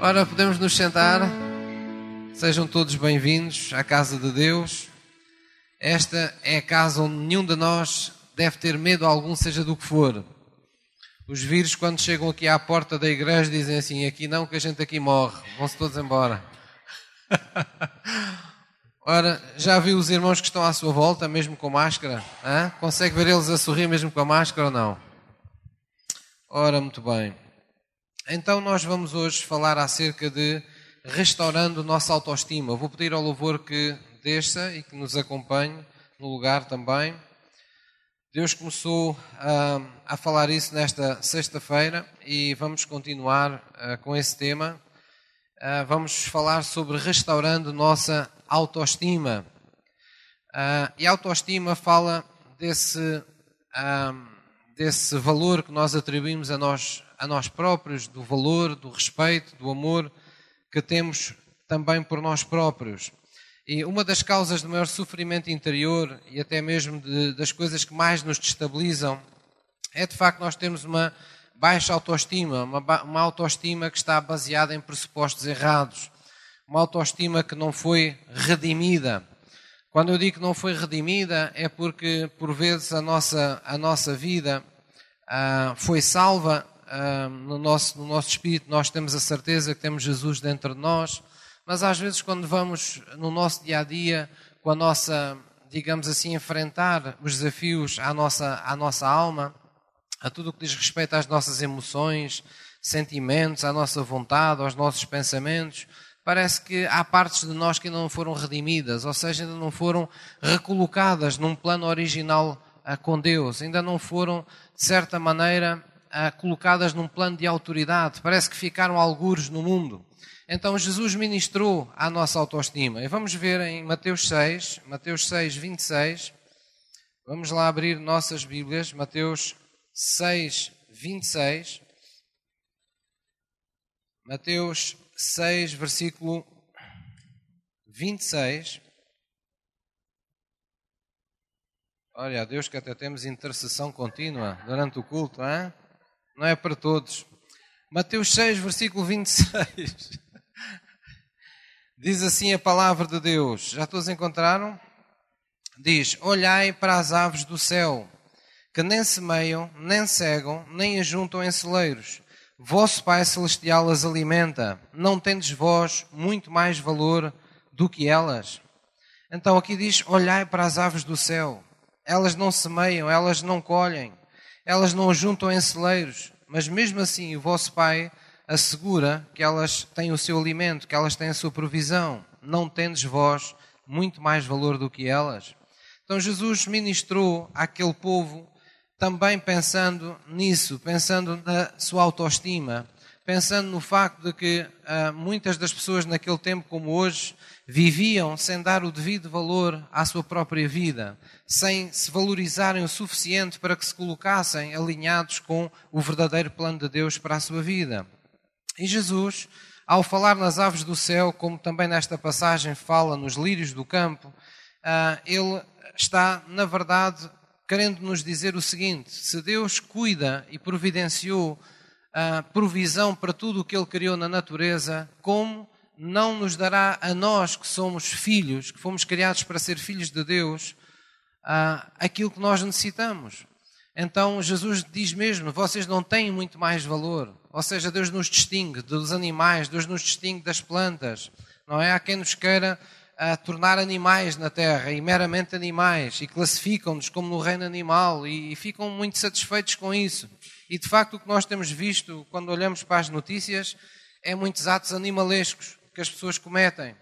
Ora, podemos nos sentar. Sejam todos bem-vindos à casa de Deus. Esta é a casa onde nenhum de nós deve ter medo algum, seja do que for. Os vírus, quando chegam aqui à porta da igreja, dizem assim: aqui não, que a gente aqui morre. Vão-se todos embora. Ora, já viu os irmãos que estão à sua volta, mesmo com máscara? Hã? Consegue ver eles a sorrir mesmo com a máscara ou não? Ora, muito bem. Então nós vamos hoje falar acerca de restaurando nossa autoestima. vou pedir ao louvor que desça e que nos acompanhe no lugar também. Deus começou uh, a falar isso nesta sexta-feira e vamos continuar uh, com esse tema. Uh, vamos falar sobre restaurando nossa autoestima. e a autoestima fala desse, desse valor que nós atribuímos a nós a nós próprios, do valor, do respeito, do amor que temos também por nós próprios. E uma das causas do maior sofrimento interior e até mesmo de, das coisas que mais nos destabilizam é de facto nós termos uma baixa autoestima, uma, uma autoestima que está baseada em pressupostos errados, uma autoestima que não foi redimida. Quando eu digo que não foi redimida é porque por vezes a nossa, a nossa vida ah, foi salva no, nosso, no nosso espírito nós temos a certeza que temos Jesus dentro de nós, mas às vezes quando vamos no nosso dia a dia, com a nossa, digamos assim, enfrentar os desafios à nossa, à nossa alma, a tudo o que diz respeito às nossas emoções, sentimentos, à nossa vontade, aos nossos pensamentos, parece que há partes de nós que ainda não foram redimidas, ou seja, ainda não foram recolocadas num plano original ah, com Deus, ainda não foram, de certa maneira, ah, colocadas num plano de autoridade, parece que ficaram algures no mundo. Então Jesus ministrou à nossa autoestima. E vamos ver em Mateus 6, Mateus 6, 26. Vamos lá abrir nossas Bíblias, Mateus 6, 26. Mateus 6, versículo 26. Olha, Deus que até temos intercessão contínua durante o culto, hein? Não é para todos. Mateus 6, versículo 26. Diz assim a palavra de Deus. Já todos encontraram? Diz: Olhai para as aves do céu, que nem semeiam, nem cegam, nem ajuntam em celeiros. Vosso Pai Celestial as alimenta. Não tendes vós muito mais valor do que elas? Então aqui diz: Olhai para as aves do céu. Elas não semeiam, elas não colhem, elas não juntam em celeiros, mas mesmo assim o vosso Pai assegura que elas têm o seu alimento, que elas têm a sua provisão. Não tendes vós muito mais valor do que elas? Então Jesus ministrou àquele povo também pensando nisso, pensando na sua autoestima, pensando no facto de que uh, muitas das pessoas naquele tempo como hoje viviam sem dar o devido valor à sua própria vida, sem se valorizarem o suficiente para que se colocassem alinhados com o verdadeiro plano de Deus para a sua vida. E Jesus, ao falar nas aves do céu, como também nesta passagem fala nos lírios do campo, ah, ele está, na verdade, querendo nos dizer o seguinte: se Deus cuida e providenciou a provisão para tudo o que ele criou na natureza, como não nos dará a nós que somos filhos, que fomos criados para ser filhos de Deus, uh, aquilo que nós necessitamos. Então Jesus diz mesmo: vocês não têm muito mais valor. Ou seja, Deus nos distingue dos animais, Deus nos distingue das plantas. Não é? Há quem nos queira uh, tornar animais na terra e meramente animais e classificam-nos como no reino animal e, e ficam muito satisfeitos com isso. E de facto o que nós temos visto quando olhamos para as notícias é muitos atos animalescos que as pessoas cometem.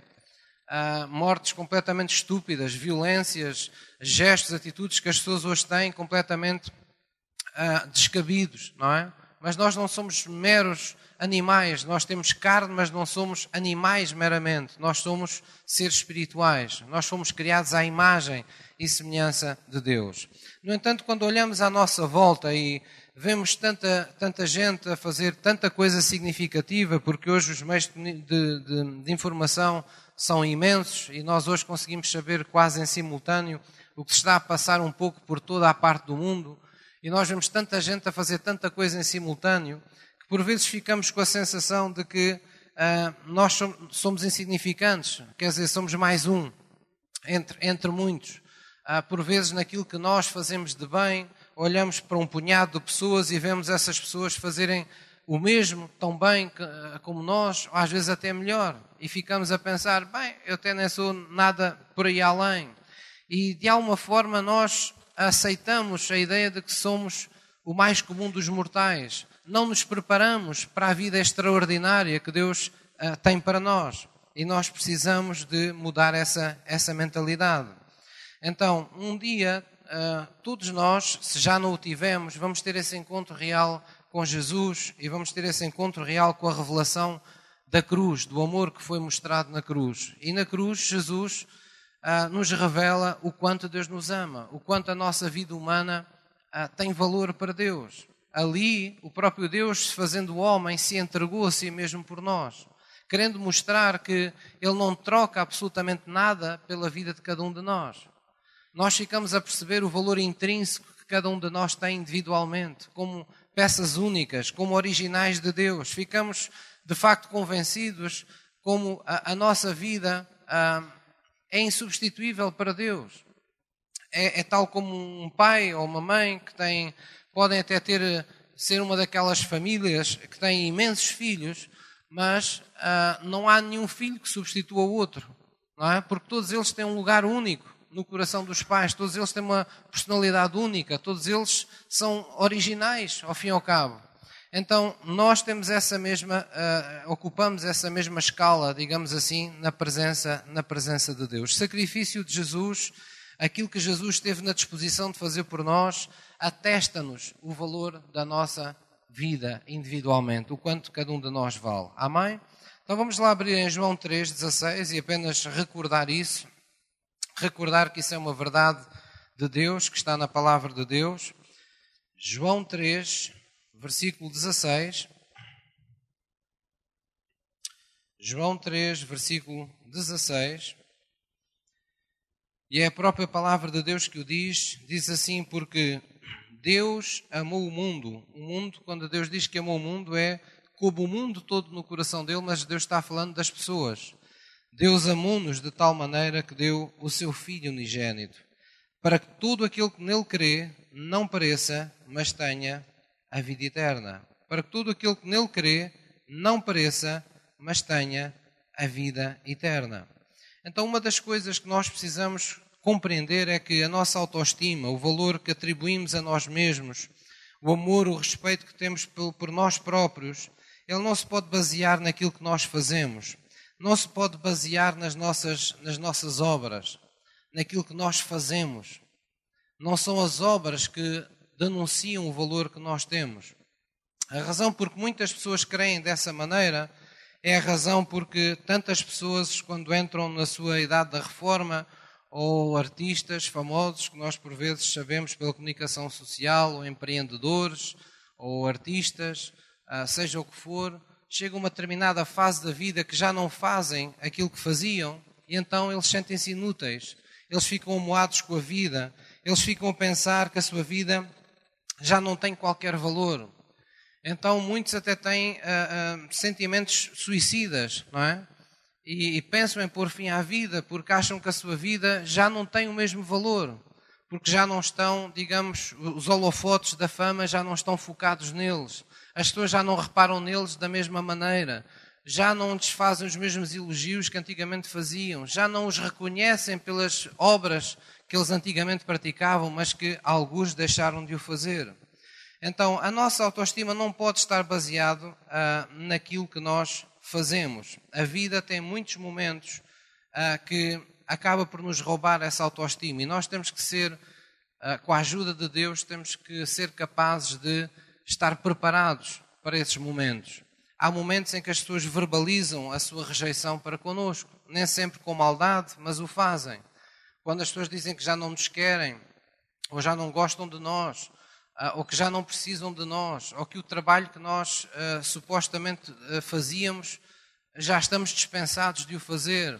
Uh, mortes completamente estúpidas, violências, gestos, atitudes que as pessoas hoje têm completamente uh, descabidos, não é? Mas nós não somos meros animais, nós temos carne, mas não somos animais meramente, nós somos seres espirituais, nós somos criados à imagem e semelhança de Deus. No entanto, quando olhamos à nossa volta e vemos tanta, tanta gente a fazer tanta coisa significativa, porque hoje os meios de, de, de, informação são imensos e nós hoje conseguimos saber quase em simultâneo o que está a passar um pouco por toda a parte do mundo. E nós vemos tanta gente a fazer tanta coisa em simultâneo que por vezes ficamos com a sensação de que uh, nós somos insignificantes, quer dizer, somos mais um entre, entre muitos. Uh, por vezes, naquilo que nós fazemos de bem, olhamos para um punhado de pessoas e vemos essas pessoas fazerem o mesmo, tão bem como nós, ou às vezes até melhor. E ficamos a pensar, bem, eu até nem sou nada por aí além. E de alguma forma nós aceitamos a ideia de que somos o mais comum dos mortais. Não nos preparamos para a vida extraordinária que Deus uh, tem para nós. E nós precisamos de mudar essa, essa mentalidade. Então, um dia, todos nós, se já não o tivemos, vamos ter esse encontro real com Jesus e vamos ter esse encontro real com a revelação da cruz, do amor que foi mostrado na cruz. E na cruz, Jesus ah, nos revela o quanto Deus nos ama, o quanto a nossa vida humana ah, tem valor para Deus. Ali, o próprio Deus, fazendo homem, se entregou a si mesmo por nós, querendo mostrar que Ele não troca absolutamente nada pela vida de cada um de nós. Nós ficamos a perceber o valor intrínseco que cada um de nós tem individualmente, como peças únicas, como originais de Deus. Ficamos de facto convencidos como a, a nossa vida ah, é insubstituível para Deus. É, é, tal como um pai ou uma mãe que tem, podem até ter ser uma daquelas famílias que têm imensos filhos, mas ah, não há nenhum filho que substitua o outro, não é? Porque todos eles têm um lugar único no coração dos pais, todos eles têm uma personalidade única, todos eles são originais, ao fim e ao cabo. Então, nós temos essa mesma, uh, ocupamos essa mesma escala, digamos assim, na presença, na presença de Deus. O sacrifício de Jesus, aquilo que Jesus teve na disposição de fazer por nós, atesta-nos o valor da nossa vida individualmente, o quanto cada um de nós vale. Amém? Então vamos lá abrir em João 3,16 e apenas recordar isso recordar que isso é uma verdade de Deus, que está na palavra de Deus. João 3, versículo 16. João 3, versículo 16. E é a própria palavra de Deus que o diz, diz assim, porque Deus amou o mundo. O mundo, quando Deus diz que amou o mundo, é como o mundo todo no coração dele, mas Deus está falando das pessoas. Deus amou-nos de tal maneira que deu o seu Filho unigênito, para que tudo aquilo que nele crê não pareça, mas tenha a vida eterna. Para que tudo aquilo que nele crê não pareça, mas tenha a vida eterna. Então, uma das coisas que nós precisamos compreender é que a nossa autoestima, o valor que atribuímos a nós mesmos, o amor, o respeito que temos por nós próprios, ele não se pode basear naquilo que nós fazemos não se pode basear nas nossas, nas nossas obras, naquilo que nós fazemos. Não são as obras que denunciam o valor que nós temos. A razão por que muitas pessoas creem dessa maneira é a razão porque tantas pessoas, quando entram na sua idade da reforma, ou artistas famosos que nós por vezes sabemos pela comunicação social, ou empreendedores, ou artistas, ah, seja o que for, chega uma determinada fase da vida que já não fazem aquilo que faziam e então eles sentem-se inúteis. Eles ficam amoados com a vida, eles ficam a pensar que a sua vida já não tem qualquer valor. Então muitos até têm uh, uh, sentimentos suicidas, não é? E, e pensam em pôr fim à vida porque acham que a sua vida já não tem o mesmo valor. Porque já não estão, digamos, os holofotes da fama já não estão focados neles as pessoas já não reparam neles da mesma maneira, já não desfazem os mesmos elogios que antigamente faziam, já não os reconhecem pelas obras que eles antigamente praticavam, mas que alguns deixaram de o fazer. Então, a nossa autoestima não pode estar baseado ah, naquilo que nós fazemos. A vida tem muitos momentos ah, que acaba por nos roubar essa autoestima e nós temos que ser, ah, com a ajuda de Deus, temos que ser capazes de estar preparados para esses momentos. Há momentos em que as pessoas verbalizam a sua rejeição para connosco, nem sempre com maldade, mas o fazem. Quando as pessoas dizem que já não nos querem, ou já não gostam de nós, ah, ou que já não precisam de nós, ou que o trabalho que nós uh, supostamente uh, fazíamos já estamos dispensados de o fazer.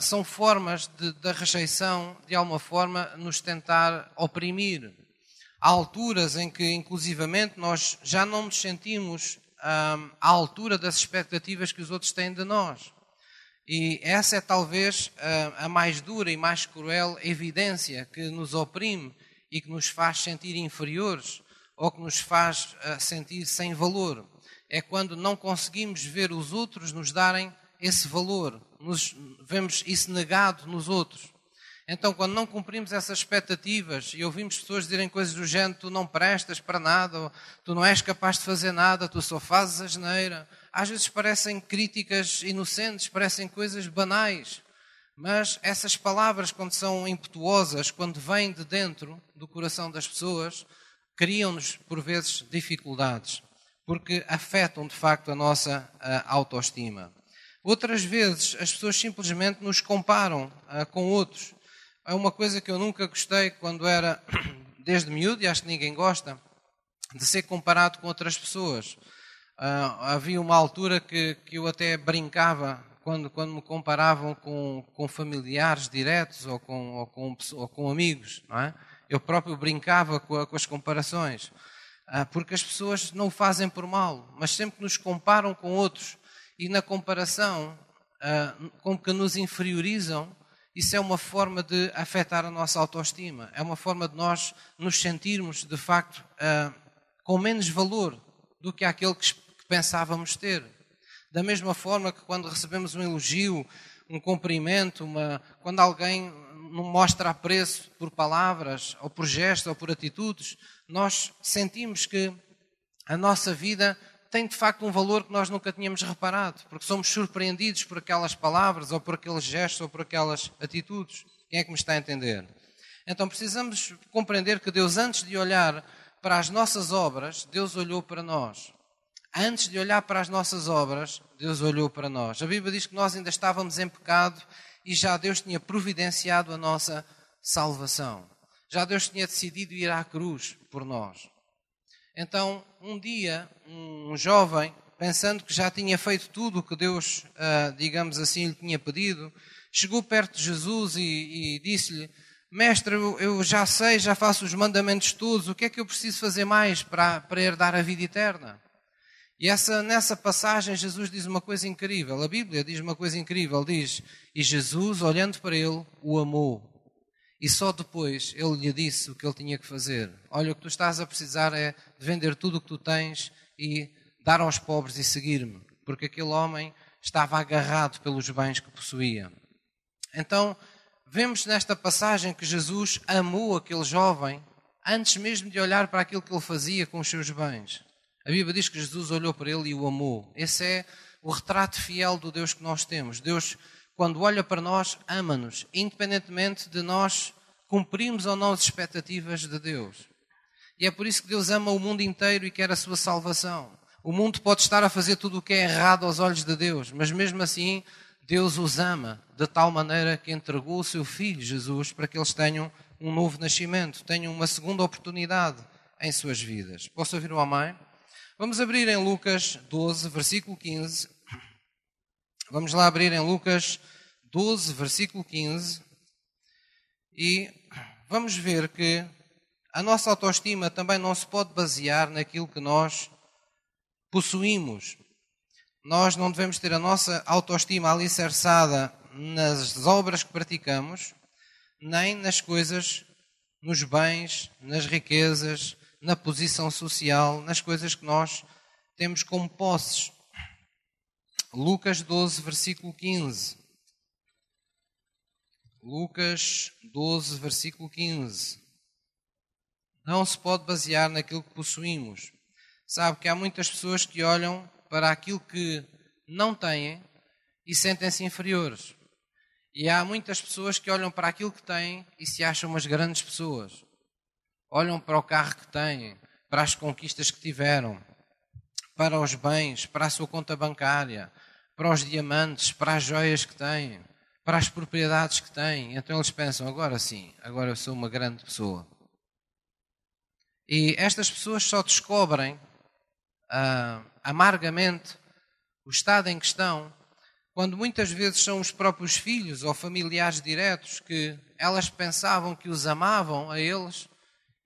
São formas da rejeição, de alguma forma, nos tentar oprimir. Há alturas em que, inclusivamente, nós já não nos sentimos um, à altura das expectativas que os outros têm de nós. E essa é talvez a, a mais dura e mais cruel evidência que nos oprime e que nos faz sentir inferiores ou que nos faz uh, sentir sem valor. É quando não conseguimos ver os outros nos darem esse valor, nos, vemos isso negado nos outros. Então, quando não cumprimos essas expectativas e ouvimos pessoas dizerem coisas do género, tu não prestas para nada, tu não és capaz de fazer nada, tu só fazes a geneira, às vezes parecem críticas inocentes, parecem coisas banais. Mas essas palavras, quando são impetuosas, quando vêm de dentro do coração das pessoas, criam-nos, por vezes, dificuldades, porque afetam de facto a nossa autoestima. Outras vezes, as pessoas simplesmente nos comparam a, com outros. É uma coisa que eu nunca gostei quando era, desde miúdo, e acho que ninguém gosta, de ser comparado com outras pessoas. Uh, havia uma altura que, que eu até brincava quando, quando me comparavam com, com familiares diretos ou com, ou com, ou com amigos, é? Eu próprio brincava com, com as comparações, uh, porque as pessoas não o fazem por mal, mas sempre nos comparam com outros e na comparação uh, com que nos inferiorizam, isso é uma forma de afetar a nossa autoestima, é uma forma de nós nos sentirmos de facto uh, com menos valor do que aquele que pensávamos ter. Da mesma forma que quando recebemos um elogio, um cumprimento, uma, quando alguém nos mostra apreço por palavras, ou por gestos, ou por atitudes, nós sentimos que a nossa vida tem de facto um valor que nós nunca tínhamos reparado, porque somos surpreendidos por aquelas palavras, ou por aqueles gestos, ou por aquelas atitudes. Quem é que me está a entender? Então precisamos compreender que Deus, antes de olhar para as nossas obras, Deus olhou para nós. Antes de olhar para as nossas obras, Deus olhou para nós. A Bíblia diz que nós ainda estávamos em pecado e já Deus tinha providenciado a nossa salvação. Já Deus tinha decidido ir à cruz por nós. Então, um dia, um jovem, pensando que já tinha feito tudo o que Deus, ah, digamos assim, lhe tinha pedido, chegou perto de Jesus e, e disse-lhe: Mestre, eu já sei, já faço os mandamentos todos, o que é que eu preciso fazer mais para, para herdar a vida eterna? E essa, nessa passagem, Jesus diz uma coisa incrível. A Bíblia diz uma coisa incrível: diz, e Jesus, olhando para ele, o amou. E só depois ele lhe disse o que ele tinha que fazer. Olha, o que tu estás a precisar é de vender tudo o que tu tens e dar aos pobres e seguir-me. Porque aquele homem estava agarrado pelos bens que possuía. Então, vemos nesta passagem que Jesus amou aquele jovem antes mesmo de olhar para aquilo que ele fazia com os seus bens. A Bíblia diz que Jesus olhou para ele e o amou. Esse é o retrato fiel do Deus que nós temos. Deus, quando olha para nós, ama-nos, independentemente de nós cumprirmos ou não as expectativas de Deus. E é por isso que Deus ama o mundo inteiro e quer a sua salvação. O mundo pode estar a fazer tudo o que é errado aos olhos de Deus, mas mesmo assim, Deus os ama de tal maneira que entregou o seu Filho Jesus para que eles tenham um novo nascimento, tenham uma segunda oportunidade em suas vidas. Posso ouvir o amém? Vamos abrir em Lucas 12, versículo 15. Vamos lá abrir em Lucas 12, versículo 15. E vamos ver que a nossa autoestima também não se pode basear naquilo que nós possuímos. Nós não devemos ter a nossa autoestima alicerçada nas obras que praticamos, nem nas coisas, nos bens, nas riquezas, na posição social, nas coisas que nós temos como posses. Lucas 12, versículo 15. Lucas 12, versículo 15. Não se pode basear naquilo que possuímos. Sabe que há muitas pessoas que olham para aquilo que não têm e sentem-se inferiores. E há muitas pessoas que olham para aquilo que têm e se acham umas grandes pessoas olham para o carro que têm, para as conquistas que tiveram, para os bens, para a sua conta bancária, para os diamantes, para as joias que têm, para as propriedades que têm. Então eles pensam: agora sim, agora eu sou uma grande pessoa. E estas pessoas só descobrem ah, amargamente o estado em questão quando muitas vezes são os próprios filhos ou familiares diretos que elas pensavam que os amavam a eles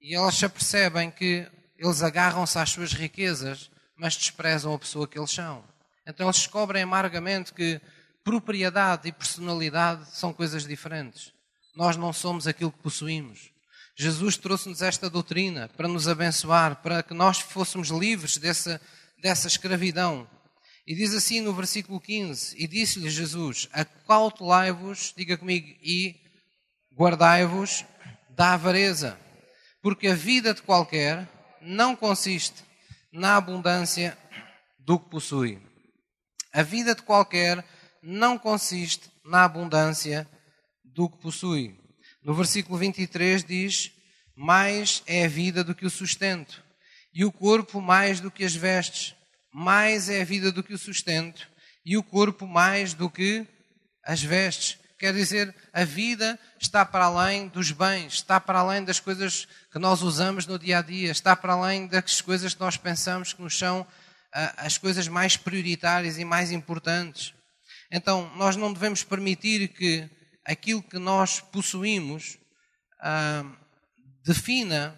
e elas se apercebem que eles agarram-se às suas riquezas, mas desprezam a pessoa que eles são. Então eles descobrem amargamente que propriedade e personalidade são coisas diferentes. Nós não somos aquilo que possuímos. Jesus trouxe-nos esta doutrina para nos abençoar, para que nós fôssemos livres dessa, dessa escravidão. E diz assim no versículo 15: E disse-lhe Jesus: Acautelai-vos, diga comigo, e guardai-vos da avareza, porque a vida de qualquer não consiste na abundância do que possui. A vida de qualquer não consiste na abundância do que possui. No versículo 23 diz: Mais é a vida do que o sustento, e o corpo mais do que as vestes. Mais é a vida do que o sustento, e o corpo mais do que as vestes. Quer dizer, a vida está para além dos bens, está para além das coisas que nós usamos no dia a dia, está para além das coisas que nós pensamos que nos são ah, as coisas mais prioritárias e mais importantes. Então, nós não devemos permitir que aquilo que nós possuímos ah, defina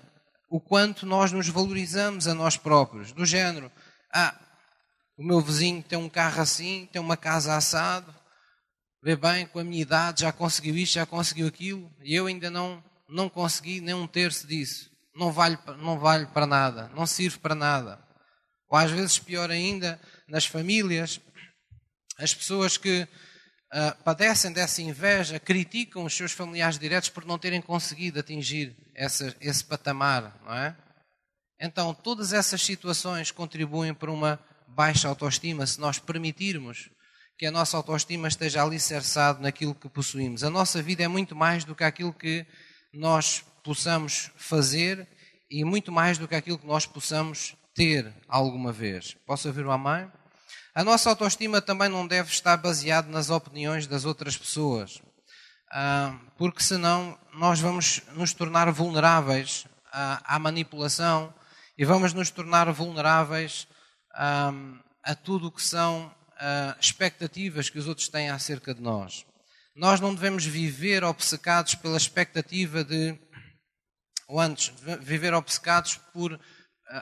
o quanto nós nos valorizamos a nós próprios. Do género, ah, o meu vizinho tem um carro assim, tem uma casa assado, vê bem, com a minha idade já conseguiu isto, já conseguiu aquilo, e eu ainda não, não consegui nem um terço disso. Não vale, não vale para nada, não serve para nada. Ou às vezes, pior ainda, nas famílias, as pessoas que uh, padecem dessa inveja criticam os seus familiares diretos por não terem conseguido atingir essa, esse patamar, não é? Então, todas essas situações contribuem para uma baixa autoestima se nós permitirmos que a nossa autoestima esteja alicerçada naquilo que possuímos. A nossa vida é muito mais do que aquilo que nós possamos fazer e muito mais do que aquilo que nós possamos ter alguma vez. Posso ouvir o amém? A nossa autoestima também não deve estar baseada nas opiniões das outras pessoas, ah, porque senão nós vamos nos tornar vulneráveis à manipulação e vamos nos tornar vulneráveis ah, a tudo o que são uh, expectativas que os outros têm acerca de nós. Nós não devemos viver obcecados pela expectativa de, ou antes, viver obcecados por uh,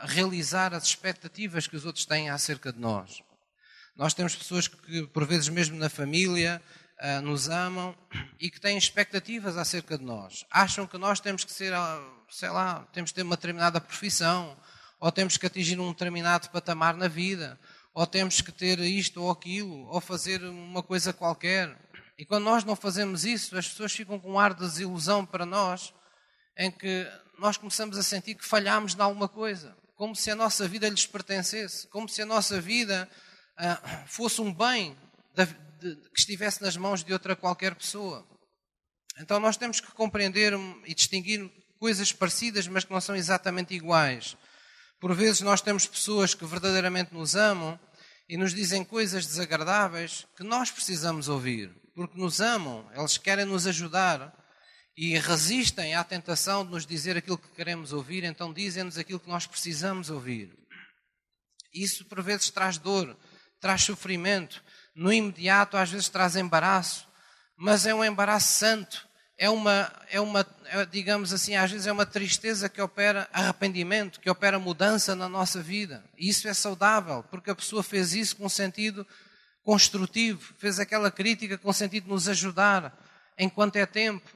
realizar as expectativas que os outros têm acerca de nós. Nós temos pessoas que, por vezes, mesmo na família, uh, nos amam e que têm expectativas acerca de nós. Acham que nós temos que ser, sei lá, temos que ter uma determinada profissão, ou temos que atingir um determinado patamar na vida, ou temos que ter isto ou aquilo, ou fazer uma coisa qualquer. E quando nós não fazemos isso, as pessoas ficam com um ar de desilusão para nós, em que nós começamos a sentir que falhamos em alguma coisa, como se a nossa vida lhes pertencesse, como se a nossa vida ah, fosse um bem de, que estivesse nas mãos de outra qualquer pessoa. Então nós temos que compreender e distinguir coisas parecidas, mas que não são exatamente iguais. Por vezes nós temos pessoas que verdadeiramente nos amam e nos dizem coisas desagradáveis que nós precisamos ouvir, porque nos amam, eles querem nos ajudar e resistem à tentação de nos dizer aquilo que queremos ouvir, então dizem-nos aquilo que nós precisamos ouvir. Isso por vezes traz dor, traz sofrimento, no imediato às vezes traz embaraço, mas é um embaraço santo, é uma, é uma é, digamos assim, às vezes é uma tristeza que opera arrependimento, que opera mudança na nossa vida. E isso é saudável, porque a pessoa fez isso com sentido construtivo, fez aquela crítica com sentido de nos ajudar enquanto é tempo,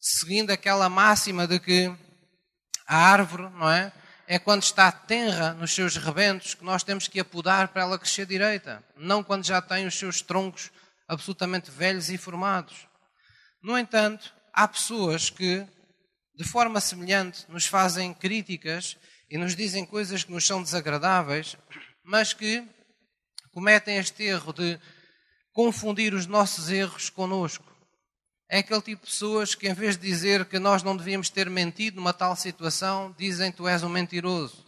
seguindo aquela máxima de que a árvore, não é? É quando está tenra nos seus rebentos que nós temos que apodar para ela crescer direita, não quando já tem os seus troncos absolutamente velhos e formados. No entanto, há pessoas que, de forma semelhante, nos fazem críticas e nos dizem coisas que nos são desagradáveis, mas que cometem este erro de confundir os nossos erros conosco. É aquele tipo de pessoas que, em vez de dizer que nós não devíamos ter mentido numa tal situação, dizem que tu és um mentiroso.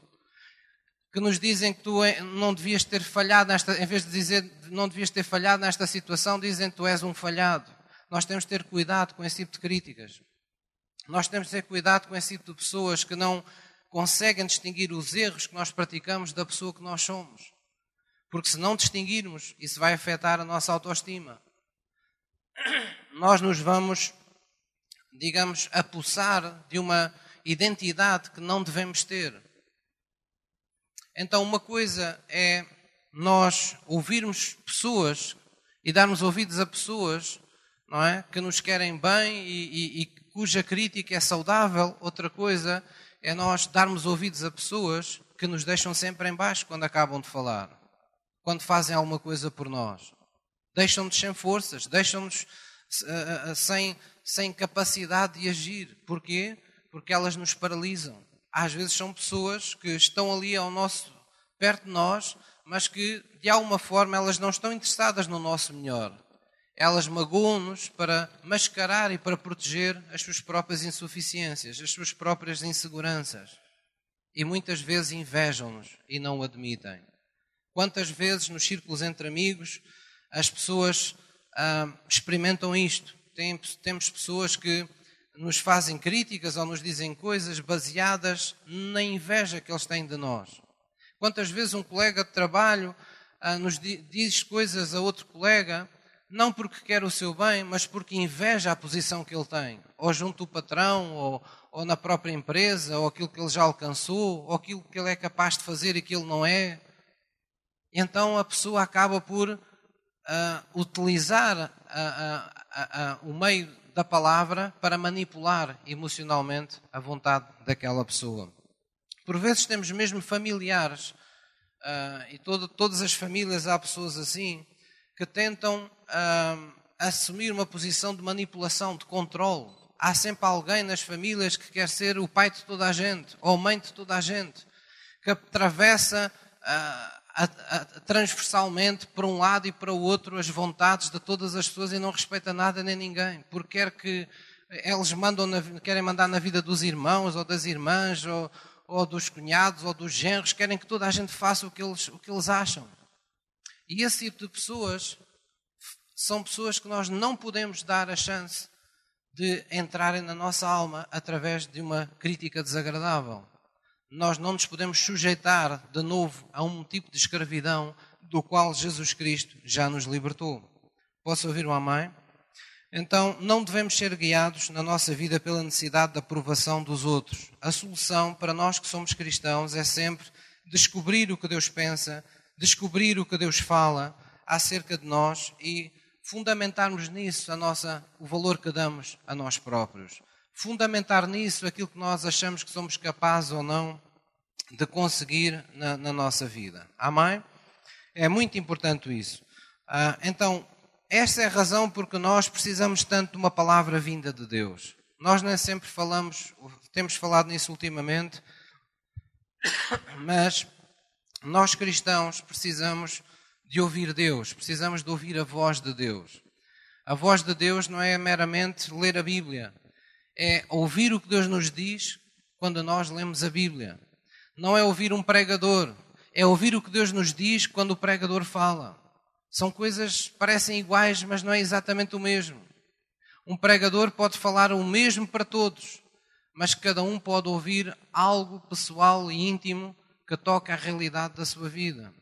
Que nos dizem que tu não devias ter falhado nesta, em vez de dizer não devias ter falhado nesta situação, dizem que tu és um falhado. Nós temos de ter cuidado com esse tipo de críticas. Nós temos de ter cuidado com esse tipo de pessoas que não conseguem distinguir os erros que nós praticamos da pessoa que nós somos. Porque se não distinguirmos, isso vai afetar a nossa autoestima. Nós nos vamos, digamos, apossar de uma identidade que não devemos ter. Então, uma coisa é nós ouvirmos pessoas e darmos ouvidos a pessoas não é? que nos querem bem e, e, e cuja crítica é saudável. Outra coisa é nós darmos ouvidos a pessoas que nos deixam sempre em baixo quando acabam de falar, quando fazem alguma coisa por nós. Deixam-nos sem forças, deixam-nos uh, sem, sem capacidade de agir. Porquê? Porque elas nos paralisam. Às vezes são pessoas que estão ali ao nosso, perto de nós, mas que de alguma forma elas não estão interessadas no nosso melhor. Elas magoam-nos para mascarar e para proteger as suas próprias insuficiências, as suas próprias inseguranças. E muitas vezes invejam-nos e não o admitem. Quantas vezes nos círculos entre amigos as pessoas ah, experimentam isto? Tem, temos pessoas que nos fazem críticas ou nos dizem coisas baseadas na inveja que eles têm de nós. Quantas vezes um colega de trabalho ah, nos diz coisas a outro colega não porque quer o seu bem, mas porque inveja a posição que ele tem, ou junto do patrão, ou, ou na própria empresa, ou aquilo que ele já alcançou, ou aquilo que ele é capaz de fazer e que ele não é. Então a pessoa acaba por uh, utilizar o meio da palavra para manipular emocionalmente a vontade daquela pessoa. Por vezes temos mesmo familiares, uh, e todo, todas as famílias há pessoas assim, que tentam assumir uma posição de manipulação, de controle. Há sempre alguém nas famílias que quer ser o pai de toda a gente, ou mãe de toda a gente, que atravessa uh, a, a, transversalmente para um lado e para o outro as vontades de todas as pessoas e não respeita nada nem ninguém, porque quer que eles mandam na, querem mandar na vida dos irmãos ou das irmãs ou, ou dos cunhados ou dos genros, querem que toda a gente faça o que eles, o que eles acham. E esse tipo de pessoas são pessoas que nós não podemos dar a chance de entrarem na nossa alma através de uma crítica desagradável. Nós não nos podemos sujeitar de novo a um tipo de escravidão do qual Jesus Cristo já nos libertou. Posso ouvir uma mãe? Então, não devemos ser guiados na nossa vida pela necessidade da aprovação dos outros. A solução para nós que somos cristãos é sempre descobrir o que Deus pensa, descobrir o que Deus fala acerca de nós e fundamentarmos nisso a nossa, o valor que damos a nós próprios. Fundamentar nisso aquilo que nós achamos que somos capazes ou não de conseguir na, na nossa vida. Amém? É muito importante isso. Ah, então, esta é a razão porque nós precisamos tanto de uma palavra vinda de Deus. Nós nem sempre falamos, temos falado nisso ultimamente, mas nós cristãos precisamos de ouvir Deus, precisamos de ouvir a voz de Deus. A voz de Deus não é meramente ler a Bíblia, é ouvir o que Deus nos diz quando nós lemos a Bíblia. Não é ouvir um pregador, é ouvir o que Deus nos diz quando o pregador fala. São coisas que parecem iguais, mas não é exatamente o mesmo. Um pregador pode falar o mesmo para todos, mas cada um pode ouvir algo pessoal e íntimo que toca a realidade da sua vida.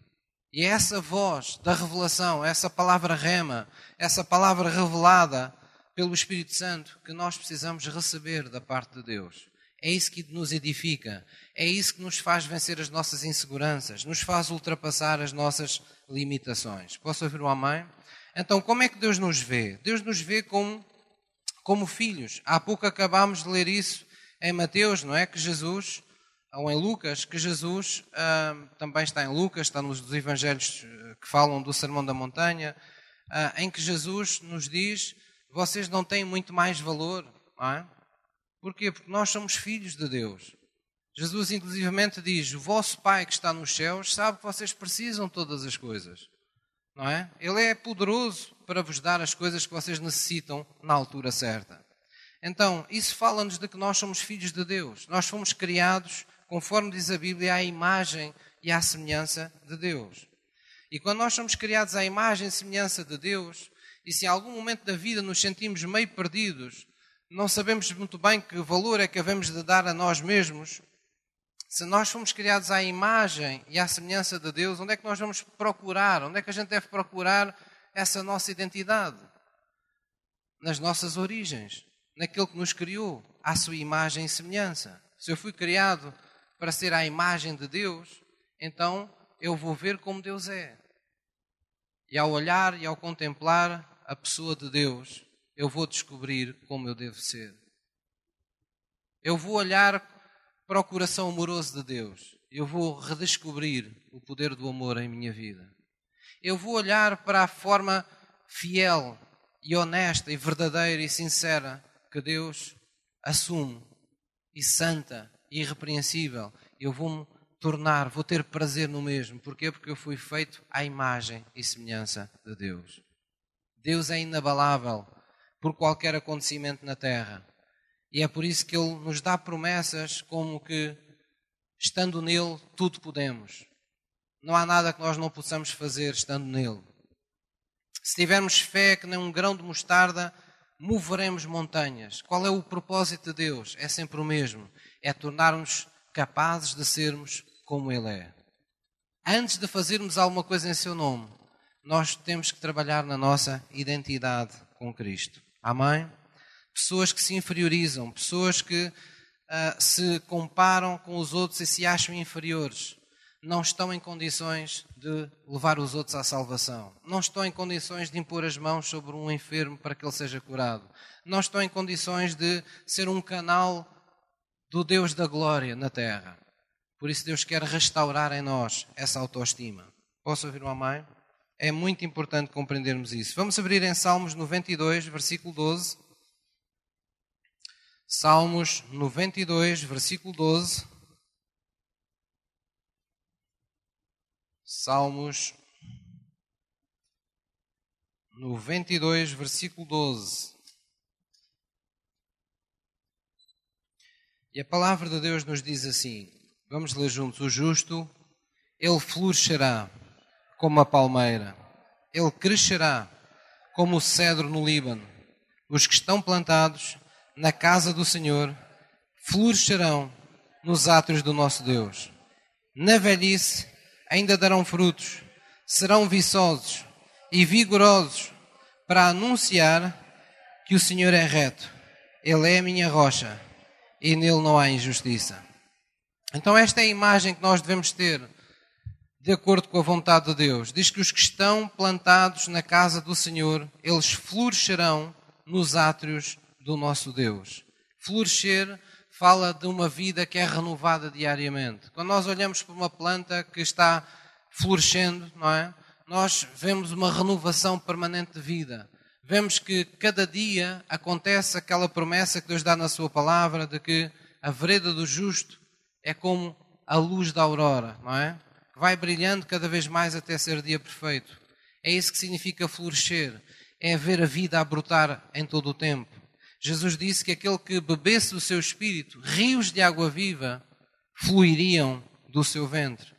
E essa voz da revelação, essa palavra rema, essa palavra revelada pelo Espírito Santo que nós precisamos receber da parte de Deus. É isso que nos edifica, é isso que nos faz vencer as nossas inseguranças, nos faz ultrapassar as nossas limitações. Posso ouvir o amém? Então, como é que Deus nos vê? Deus nos vê como, como filhos. Há pouco acabámos de ler isso em Mateus, não é? Que Jesus ou em Lucas, que Jesus uh, também está em Lucas, está nos evangelhos ah, que falam do Sermão da Montanha, uh, em que Jesus nos diz: vocês não têm muito mais valor. Não é? Porquê? Porque nós somos filhos de Deus. Jesus, inclusivamente, diz: O vosso Pai que está nos céus sabe que vocês precisam de todas as coisas. Não é? Ele é poderoso para vos dar as coisas que vocês necessitam na altura certa. Então, isso fala-nos de que nós somos filhos de Deus. Nós fomos criados conforme diz a Bíblia, à imagem e à semelhança de Deus. E quando nós somos criados à imagem e semelhança de Deus, e se em algum momento da vida nos sentimos meio perdidos, não sabemos muito bem que valor é que havemos de dar a nós mesmos, se nós fomos criados à imagem e à semelhança de Deus, onde é que nós vamos procurar? Onde é que a gente deve procurar essa nossa identidade? Nas nossas origens, naquele que nos criou, à sua imagem e semelhança. Se eu fui criado para ser a imagem de Deus, então eu vou ver como Deus é. E ao olhar e ao contemplar a pessoa de Deus, eu vou descobrir como eu devo ser. Eu vou olhar para o coração amoroso de Deus. Eu vou redescobrir o poder do amor em minha vida. Eu vou olhar para a forma fiel e honesta e verdadeira e sincera que Deus assume e santa irrepreensível. Eu vou-me tornar, vou ter prazer no mesmo. Porquê? Porque eu fui feito à imagem e semelhança de Deus. Deus é inabalável por qualquer acontecimento na terra. E é por isso que Ele nos dá promessas como que, estando nele, tudo podemos. Não há nada que nós não possamos fazer estando nele. Se tivermos fé que nem um grão de mostarda, moveremos montanhas. Qual é o propósito de Deus? É sempre o mesmo: é tornar-nos capazes de sermos como Ele é. Antes de fazermos alguma coisa em Seu nome, nós temos que trabalhar na nossa identidade com Cristo. Amém? Pessoas que se inferiorizam, pessoas que uh, se comparam com os outros e se acham inferiores não estão em condições de levar os outros à salvação. Não estão em condições de impor as mãos sobre um enfermo para que ele seja curado. Não estão em condições de ser um canal do Deus da glória na terra. Por isso Deus quer restaurar em nós essa autoestima. Posso ouvir uma mãe? É muito importante compreendermos isso. Vamos abrir em Salmos 92, versículo 12. Salmos 92, versículo 12. Salmos 92, versículo 12. E a palavra de Deus nos diz assim: vamos ler juntos. O justo, ele florescerá como a palmeira, ele crescerá como o cedro no Líbano. Os que estão plantados na casa do Senhor florescerão nos átrios do nosso Deus. Na velhice ainda darão frutos, serão viçosos e vigorosos para anunciar que o Senhor é reto. Ele é a minha rocha e nele não há injustiça. Então, esta é a imagem que nós devemos ter de acordo com a vontade de Deus. Diz que os que estão plantados na casa do Senhor, eles florescerão nos átrios do nosso Deus. Florescer fala de uma vida que é renovada diariamente. Quando nós olhamos para uma planta que está florescendo, não é? Nós vemos uma renovação permanente de vida. Vemos que cada dia acontece aquela promessa que Deus dá na Sua palavra de que a vereda do justo é como a luz da aurora, não é? Vai brilhando cada vez mais até ser dia perfeito. É isso que significa florescer. É ver a vida a brotar em todo o tempo. Jesus disse que aquele que bebesse do seu espírito, rios de água viva fluiriam do seu ventre.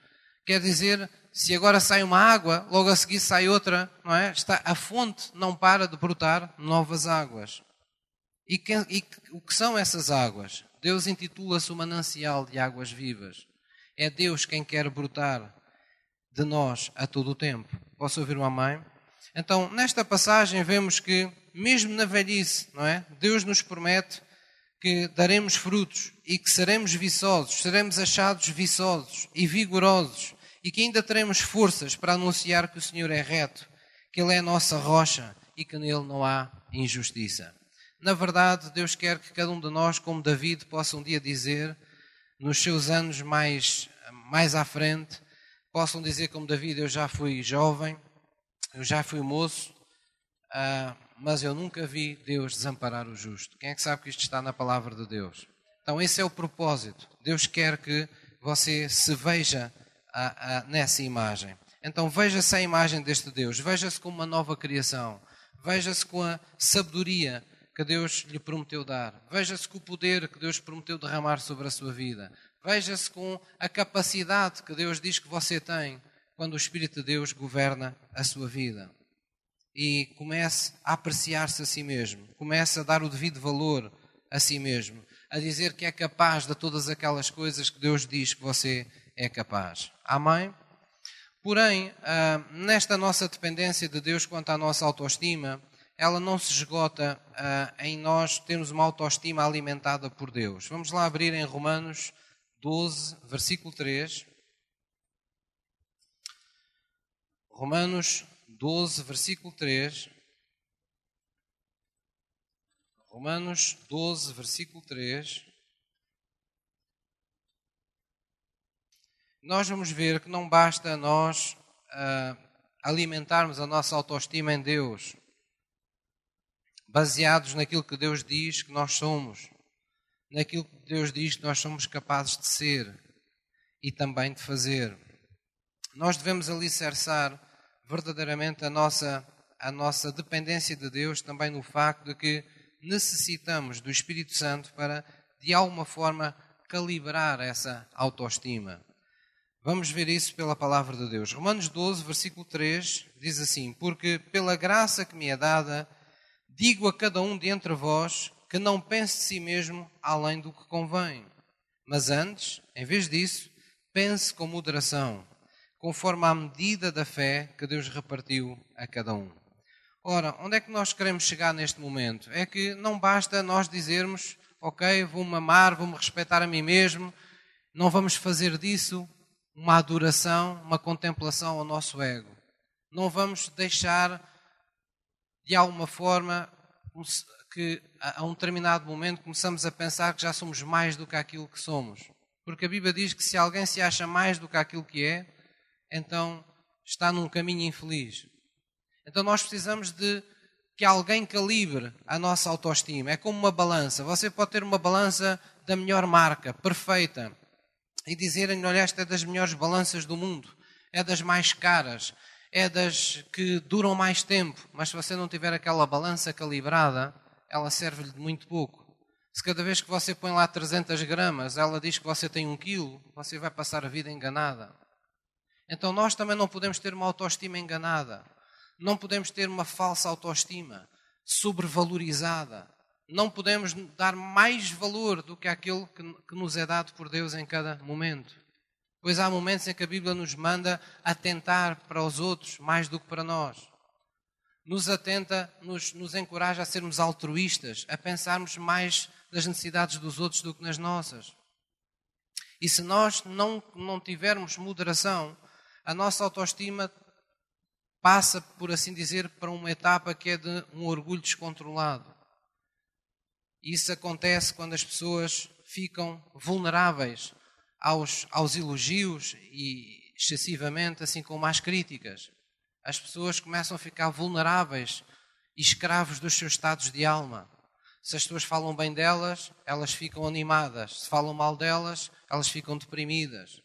Quer dizer, se agora sai uma água, logo a seguir sai outra, não é? Está, a fonte não para de brotar novas águas. E, e o que são essas águas? Deus intitula-se o manancial de águas vivas. É Deus quem quer brotar de nós a todo o tempo. Posso ouvir uma mãe? Então, nesta passagem vemos que mesmo na velhice, não é? Deus nos promete que daremos frutos e que seremos viçosos, seremos achados viçosos e vigorosos e que ainda teremos forças para anunciar que o Senhor é reto, que Ele é a nossa rocha e que nele não há injustiça. Na verdade, Deus quer que cada um de nós, como David, possa um dia dizer, nos seus anos mais, mais à frente, possam dizer como David, eu já fui jovem, eu já fui moço, uh, mas eu nunca vi Deus desamparar o justo. Quem é que sabe que isto está na palavra de Deus? Então, esse é o propósito. Deus quer que você se veja nessa imagem. Então, veja-se a imagem deste Deus, veja-se como uma nova criação, veja-se com a sabedoria que Deus lhe prometeu dar, veja-se com o poder que Deus prometeu derramar sobre a sua vida, veja-se com a capacidade que Deus diz que você tem quando o Espírito de Deus governa a sua vida e comece a apreciar-se a si mesmo, comece a dar o devido valor a si mesmo, a dizer que é capaz de todas aquelas coisas que Deus diz que você é capaz. Amém? Porém, ah, nesta nossa dependência de Deus quanto à nossa autoestima, ela não se esgota ah, em nós termos uma autoestima alimentada por Deus. Vamos lá abrir em Romanos 12, versículo 3. Romanos 12, versículo 3. Romanos 12, versículo 3. Nós vamos ver que não basta nós uh, alimentarmos a nossa autoestima em Deus, baseados naquilo que Deus diz que nós somos, naquilo que Deus diz que nós somos capazes de ser e também de fazer. Nós devemos alicerçar verdadeiramente a nossa, a nossa dependência de Deus também no facto de que necessitamos do Espírito Santo para, de alguma forma, calibrar essa autoestima. Vamos ver isso pela palavra de Deus. Romanos 12, versículo 3 diz assim: Porque pela graça que me é dada, digo a cada um de entre vós que não pense de si mesmo além do que convém, mas antes, em vez disso, pense com moderação, conforme à medida da fé que Deus repartiu a cada um. Ora, onde é que nós queremos chegar neste momento? É que não basta nós dizermos, ok, vou-me amar, vou-me respeitar a mim mesmo, não vamos fazer disso uma adoração, uma contemplação ao nosso ego. Não vamos deixar, de alguma forma, que a um determinado momento começamos a pensar que já somos mais do que aquilo que somos. Porque a Bíblia diz que se alguém se acha mais do que aquilo que é, então está num caminho infeliz. Então nós precisamos de que alguém calibre a nossa autoestima. É como uma balança. Você pode ter uma balança da melhor marca, perfeita, e dizerem: olha, esta é das melhores balanças do mundo, é das mais caras, é das que duram mais tempo, mas se você não tiver aquela balança calibrada, ela serve-lhe de muito pouco. Se cada vez que você põe lá 300 gramas, ela diz que você tem um quilo, você vai passar a vida enganada. Então nós também não podemos ter uma autoestima enganada. Não podemos ter uma falsa autoestima, sobrevalorizada não podemos dar mais valor do que aquilo que, que nos é dado por Deus em cada momento. Pois há momentos em que a Bíblia nos manda atentar para os outros mais do que para nós. Nos atenta, nos, nos encoraja a sermos altruístas, a pensarmos mais nas necessidades dos outros do que nas nossas. E se nós não, não tivermos moderação, a nossa autoestima passa, por assim dizer, para uma etapa que é de um orgulho descontrolado. Isso acontece quando as pessoas ficam vulneráveis aos, aos elogios e excessivamente, assim como às críticas. As pessoas começam a ficar vulneráveis e escravos dos seus estados de alma. Se as pessoas falam bem delas, elas ficam animadas. Se falam mal delas, elas ficam deprimidas.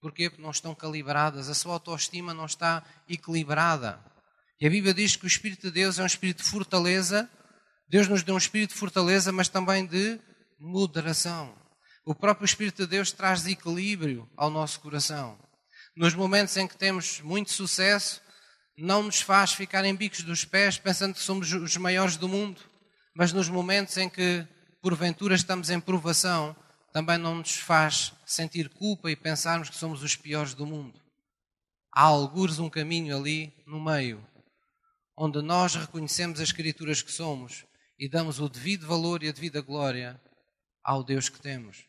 Porquê? Porque não estão calibradas. A sua autoestima não está equilibrada. E a Bíblia diz que o Espírito de Deus é um espírito de fortaleza Deus nos deu um espírito de fortaleza, mas também de moderação. O próprio Espírito de Deus traz equilíbrio ao nosso coração. Nos momentos em que temos muito sucesso, não nos faz ficar em bicos dos pés pensando que somos os maiores do mundo, mas nos momentos em que porventura estamos em provação, também não nos faz sentir culpa e pensarmos que somos os piores do mundo. Há algures um caminho ali no meio, onde nós reconhecemos as criaturas que somos e damos o devido valor e a devida glória ao Deus que temos.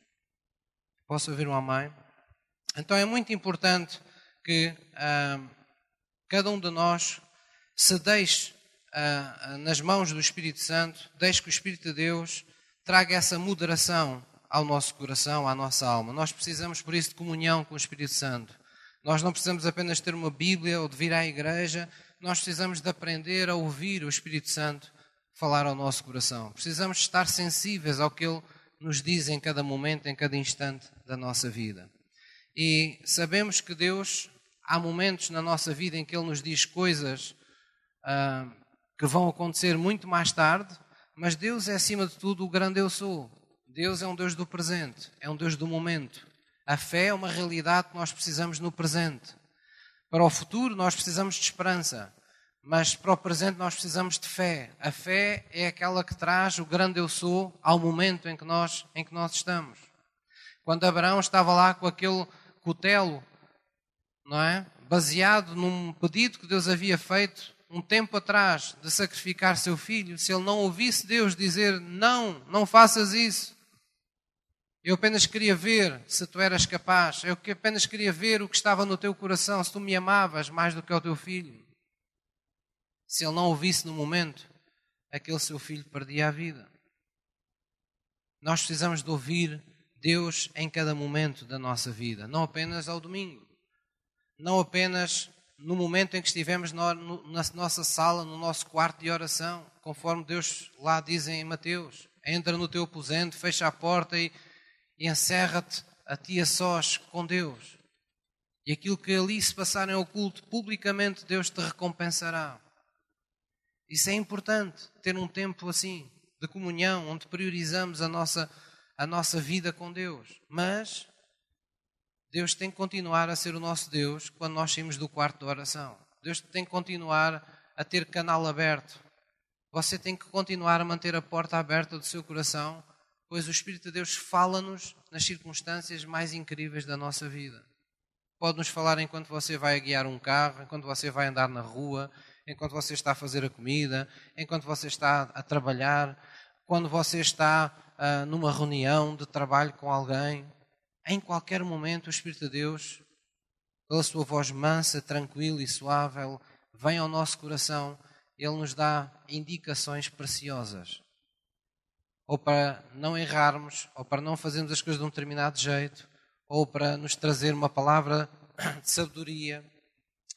Posso ouvir um amém? Então é muito importante que ah, cada um de nós se deixe ah, nas mãos do Espírito Santo, deixe que o Espírito de Deus traga essa moderação ao nosso coração, à nossa alma. Nós precisamos, por isso, de comunhão com o Espírito Santo. Nós não precisamos apenas ter uma Bíblia ou de vir à igreja, nós precisamos de aprender a ouvir o Espírito Santo falar ao nosso coração. Precisamos estar sensíveis ao que Ele nos diz em cada momento, em cada instante da nossa vida. E sabemos que Deus, há momentos na nossa vida em que Ele nos diz coisas ah, que vão acontecer muito mais tarde, mas Deus é acima de tudo o grande eu sou. Deus é um Deus do presente, é um Deus do momento. A fé é uma realidade que nós precisamos no presente. Para o futuro, nós precisamos de esperança. Mas para o presente nós precisamos de fé. A fé é aquela que traz o grande eu sou ao momento em que nós, em que nós estamos. Quando Abraão estava lá com aquele cutelo, não é? Baseado num pedido que Deus havia feito um tempo atrás de sacrificar seu filho, se ele não ouvisse Deus dizer não, não faças isso, Eu apenas queria ver se tu eras capaz. Eu apenas queria ver o que estava no teu coração, se tu me amavas mais do que o teu filho. Se ele não ouvisse no momento, aquele seu filho perdia a vida. Nós precisamos de ouvir Deus em cada momento da nossa vida, não apenas ao domingo, não apenas no momento em que estivemos na nossa sala, no nosso quarto de oração, conforme Deus lá diz em Mateus: entra no teu aposento, fecha a porta e e encerra-te a ti a sós com Deus. E aquilo que ali se passar em oculto, publicamente Deus te recompensará. Isso é importante, ter um tempo assim, de comunhão, onde priorizamos a nossa, a nossa vida com Deus. Mas Deus tem que continuar a ser o nosso Deus quando nós saímos do quarto de oração. Deus tem que continuar a ter canal aberto. Você tem que continuar a manter a porta aberta do seu coração pois o Espírito de Deus fala-nos nas circunstâncias mais incríveis da nossa vida. Pode-nos falar enquanto você vai guiar um carro, enquanto você vai andar na rua, enquanto você está a fazer a comida, enquanto você está a trabalhar, quando você está uh, numa reunião de trabalho com alguém. Em qualquer momento, o Espírito de Deus, pela sua voz mansa, tranquila e suave, vem ao nosso coração, ele nos dá indicações preciosas ou para não errarmos, ou para não fazermos as coisas de um determinado jeito, ou para nos trazer uma palavra de sabedoria,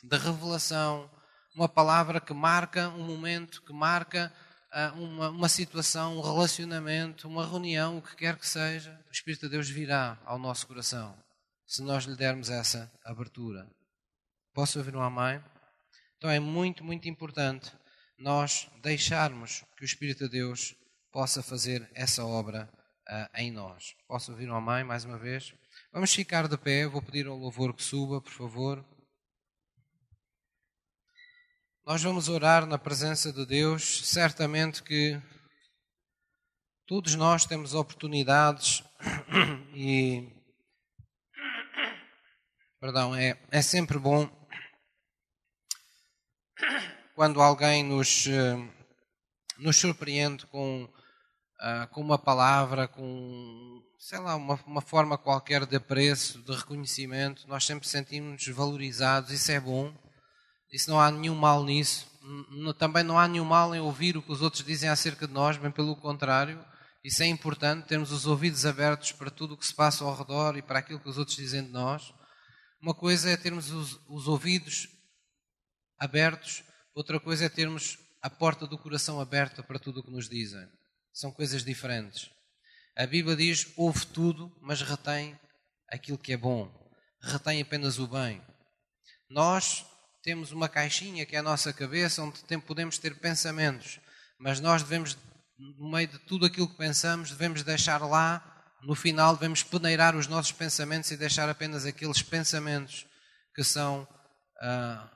de revelação, uma palavra que marca um momento, que marca uh, uma, uma situação, um relacionamento, uma reunião, o que quer que seja, o Espírito de Deus virá ao nosso coração, se nós lhe dermos essa abertura. Posso ouvir um amém? Então é muito, muito importante nós deixarmos que o Espírito de Deus possa fazer essa obra uh, em nós. Posso ouvir uma mãe mais uma vez? Vamos ficar de pé, vou pedir ao louvor que suba, por favor. Nós vamos orar na presença de Deus, certamente que todos nós temos oportunidades e perdão, é, é sempre bom quando alguém nos, eh, nos surpreende com uh, com uma palavra, com, sei lá, uma, uma forma qualquer de apreço, de reconhecimento, nós sempre sentimos valorizados, isso é bom, isso não há nenhum mal nisso. Também não há nenhum mal em ouvir o que os outros dizem acerca de nós, bem pelo contrário, isso é importante, termos os ouvidos abertos para tudo o que se passa ao redor e para aquilo que os outros dizem de nós. Uma coisa é termos os, os ouvidos abertos, outra coisa é termos a porta do coração aberta para tudo o que nos dizem. São coisas diferentes. A Bíblia diz: ouve tudo, mas retém aquilo que é bom. Retém apenas o bem. Nós temos uma caixinha que é a nossa cabeça, onde podemos ter pensamentos, mas nós devemos, no meio de tudo aquilo que pensamos, devemos deixar lá, no final, devemos peneirar os nossos pensamentos e deixar apenas aqueles pensamentos que são ah,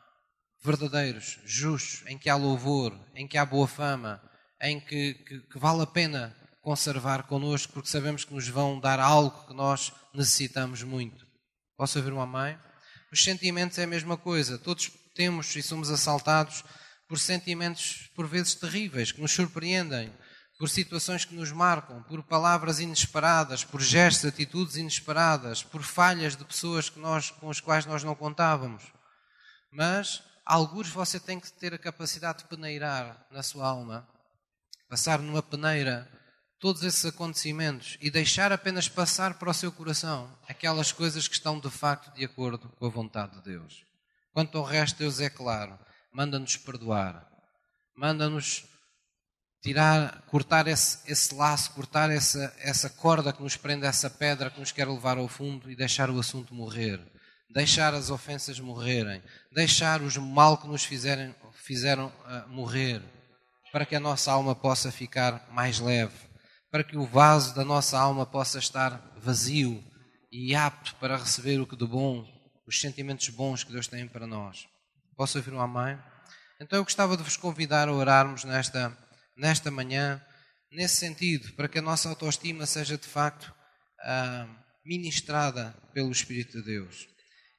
verdadeiros, justos, em que há louvor, em que há boa fama, em que, que, que vale a pena conservar connosco, porque sabemos que nos vão dar algo que nós necessitamos muito. Posso ouvir uma mãe? Os sentimentos é a mesma coisa. Todos temos e somos assaltados por sentimentos, por vezes terríveis, que nos surpreendem, por situações que nos marcam, por palavras inesperadas, por gestos, atitudes inesperadas, por falhas de pessoas que nós, com as quais nós não contávamos. Mas, alguns você tem que ter a capacidade de peneirar na sua alma passar numa peneira todos esses acontecimentos e deixar apenas passar para o seu coração aquelas coisas que estão de facto de acordo com a vontade de Deus. Quanto ao resto, Deus é claro, manda-nos perdoar, manda-nos tirar, cortar esse, esse, laço, cortar essa, essa corda que nos prende essa pedra que nos quer levar ao fundo e deixar o assunto morrer, deixar as ofensas morrerem, deixar os mal que nos fizerem, fizeram uh, morrer. Para que a nossa alma possa ficar mais leve, para que o vaso da nossa alma possa estar vazio e apto para receber o que de bom, os sentimentos bons que Deus tem para nós. Posso ouvir um amém? Então eu gostava de vos convidar a orarmos nesta, nesta manhã, nesse sentido, para que a nossa autoestima seja de facto ah, ministrada pelo Espírito de Deus.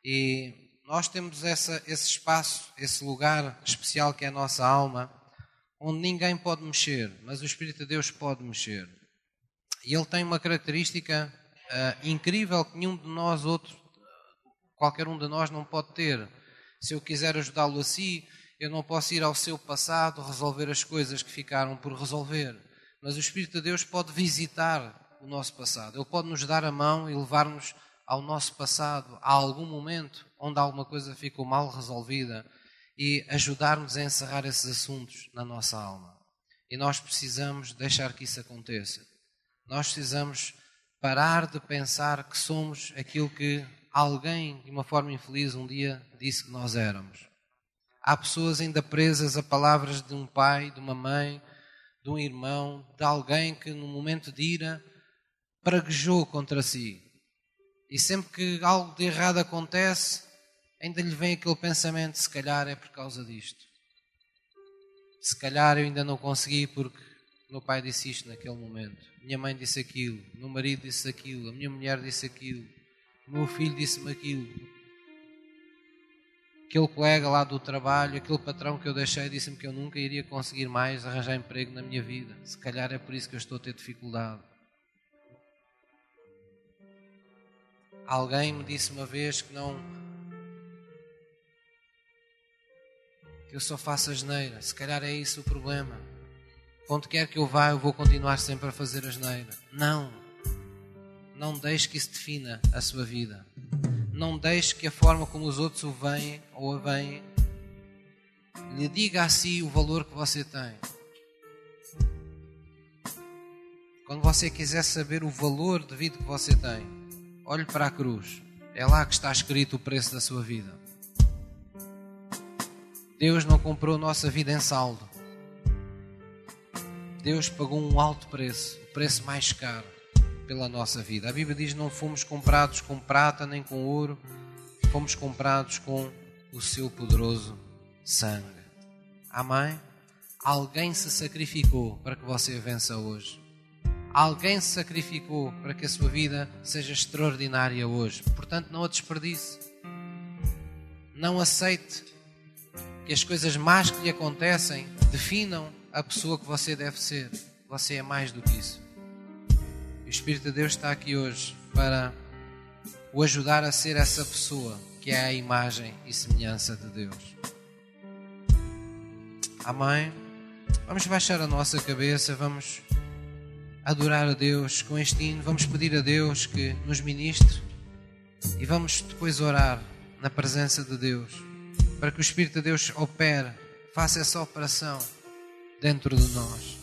E nós temos essa, esse espaço, esse lugar especial que é a nossa alma onde ninguém pode mexer, mas o Espírito de Deus pode mexer. E ele tem uma característica uh, incrível que nenhum de nós, outro, qualquer um de nós, não pode ter. Se eu quiser ajudá-lo a si, eu não posso ir ao seu passado resolver as coisas que ficaram por resolver. Mas o Espírito de Deus pode visitar o nosso passado. Ele pode nos dar a mão e levar-nos ao nosso passado, a algum momento onde alguma coisa ficou mal resolvida e ajudar-nos a encerrar esses assuntos na nossa alma. E nós precisamos deixar que isso aconteça. Nós precisamos parar de pensar que somos aquilo que alguém, de uma forma infeliz, um dia disse que nós éramos. Há pessoas ainda presas a palavras de um pai, de uma mãe, de um irmão, de alguém que, no momento de ira, praguejou contra si. E sempre que algo de errado acontece, ainda lhe vem aquele pensamento: se calhar é por causa disto. Se calhar eu ainda não consegui porque meu pai disse isto naquele momento, minha mãe disse aquilo, meu marido disse aquilo, a minha mulher disse aquilo, meu filho disse-me aquilo. Aquele colega lá do trabalho, aquele patrão que eu deixei, disse-me que eu nunca iria conseguir mais arranjar emprego na minha vida. Se calhar é por isso que eu estou a ter dificuldade. Alguém me disse uma vez que não eu só faço asneira. Se calhar é isso o problema. Onde quer que eu vá, eu vou continuar sempre a fazer asneira. Não. Não deixe que isso defina a sua vida. Não deixe que a forma como os outros o veem ou a veem lhe diga a si o valor que você tem. Quando você quiser saber o valor de vida que você tem, olhe para a cruz. É lá que está escrito o preço da sua vida. Deus não comprou nossa vida em saldo. Deus pagou um alto preço, o preço mais caro pela nossa vida. A Bíblia diz: não fomos comprados com prata nem com ouro, fomos comprados com o seu poderoso sangue. Amém? Alguém se sacrificou para que você vença hoje. Alguém se sacrificou para que a sua vida seja extraordinária hoje. Portanto, não a desperdice. Não aceite que as coisas más que lhe acontecem definam a pessoa que você deve ser. Você é mais do que isso. Espírito de Deus está aqui hoje para o ajudar a ser essa pessoa que é a imagem e semelhança de Deus. Amém? Vamos baixar a nossa cabeça, vamos adorar a Deus com este hino, vamos pedir a Deus que nos ministre e vamos depois orar na presença de Deus para que o Espírito de Deus opere, faça essa operação dentro de nós.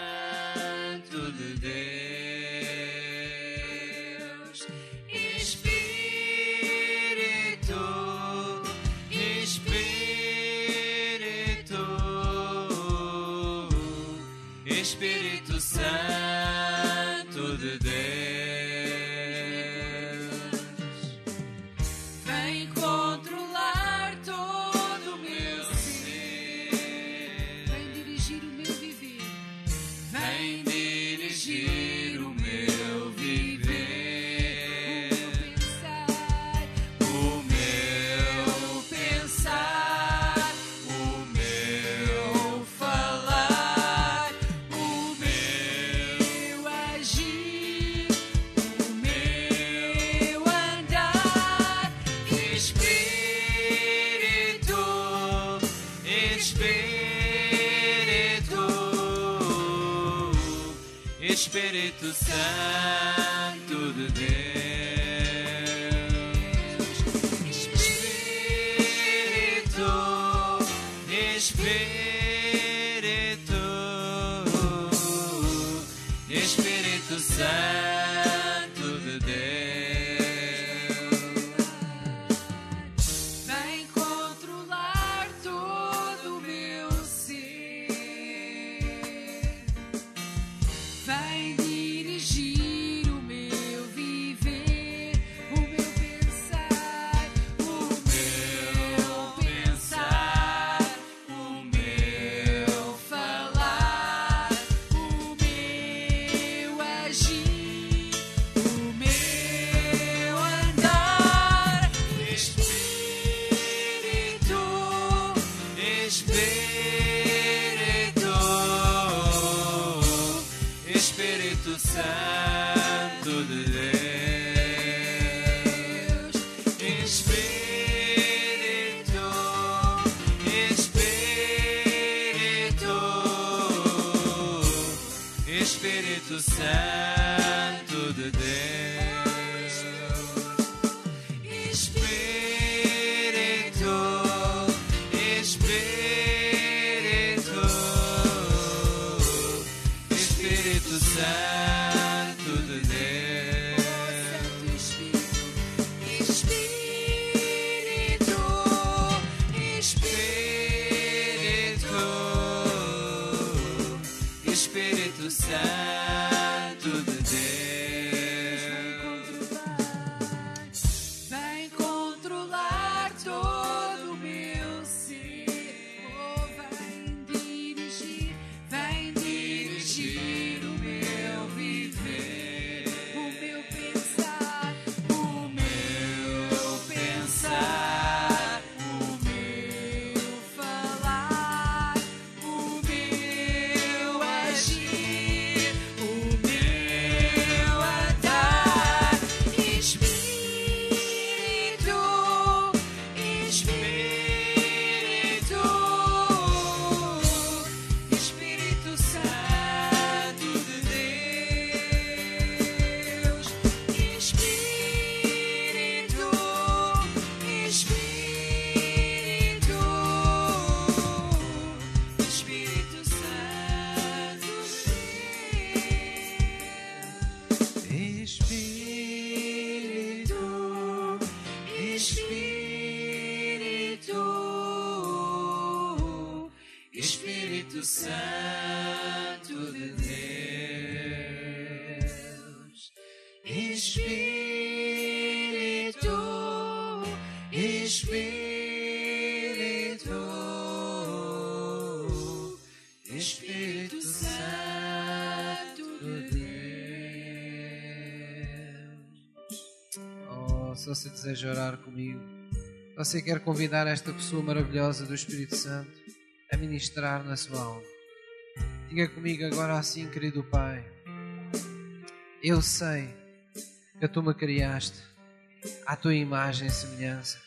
Espírito Santo de Deus. Espírito você deseja orar comigo, você quer convidar esta pessoa maravilhosa do Espírito Santo a ministrar na sua alma. Diga comigo agora assim, querido Pai. Eu sei que tu me criaste à tua imagem e semelhança.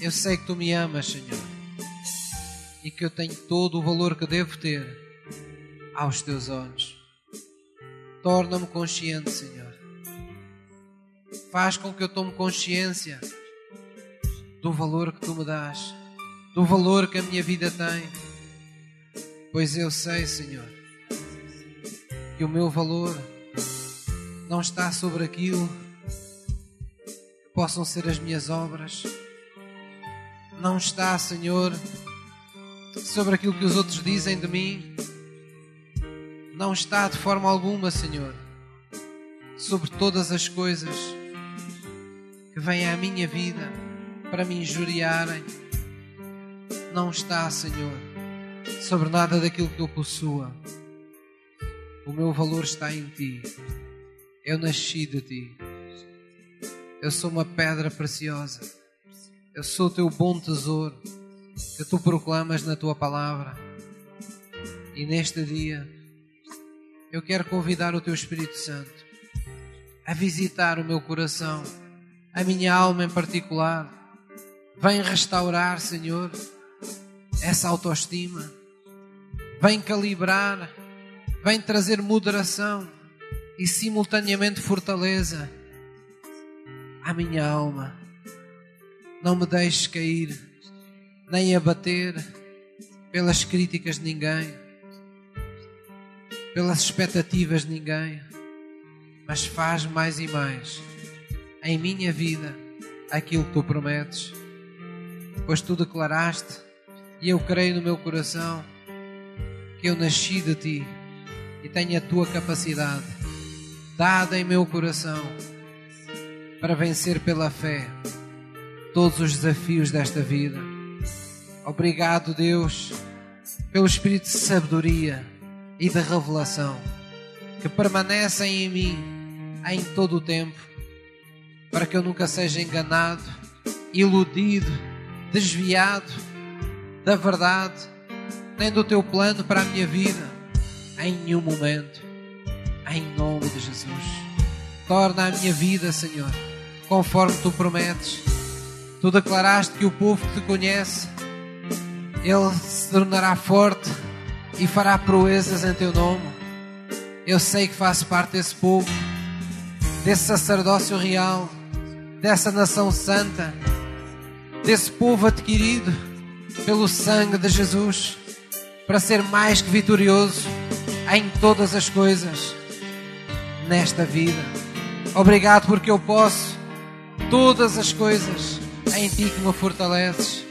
Eu sei que tu me amas, Senhor, e que eu tenho todo o valor que devo ter aos teus olhos. Torna-me consciente, Senhor. Faz com que eu tome consciência do valor que tu me dás, do valor que a minha vida tem. Pois eu sei, Senhor, que o meu valor não está sobre aquilo que possam ser as minhas obras, não está, Senhor, sobre aquilo que os outros dizem de mim, não está de forma alguma, Senhor, sobre todas as coisas que vêm à minha vida para me injuriarem. Não está, Senhor, sobre nada daquilo que eu possua. O meu valor está em Ti. Eu nasci de Ti. Eu sou uma pedra preciosa. Eu sou o Teu bom tesouro que Tu proclamas na Tua palavra. E neste dia, eu quero convidar o Teu Espírito Santo a visitar o meu coração, a minha alma em particular. Vem restaurar, Senhor, essa autoestima. Vem calibrar, vem trazer moderação e simultaneamente fortaleza à minha alma. Não me deixes cair, nem abater pelas críticas de ninguém, pelas expectativas de ninguém, mas faz mais e mais em minha vida aquilo que tu prometes, pois tu declaraste e eu creio no meu coração que eu nasci de ti e tenho a tua capacidade dada em meu coração para vencer pela fé todos os desafios desta vida. Obrigado, Deus, pelo espírito de sabedoria e de revelação que permanecem em mim em todo o tempo, para que eu nunca seja enganado, iludido, desviado da verdade, nem do teu plano para a minha vida, em nenhum momento. Em nome de Jesus. Torna a minha vida, Senhor, conforme tu prometes. Tu declaraste que o povo que te conhece, ele se tornará forte e fará proezas em teu nome. Eu sei que faço parte desse povo, desse sacerdócio real, dessa nação santa, desse povo adquirido pelo sangue de Jesus, para ser mais que vitorioso em todas as coisas nesta vida. Obrigado porque eu posso todas as coisas em ti que me fortaleces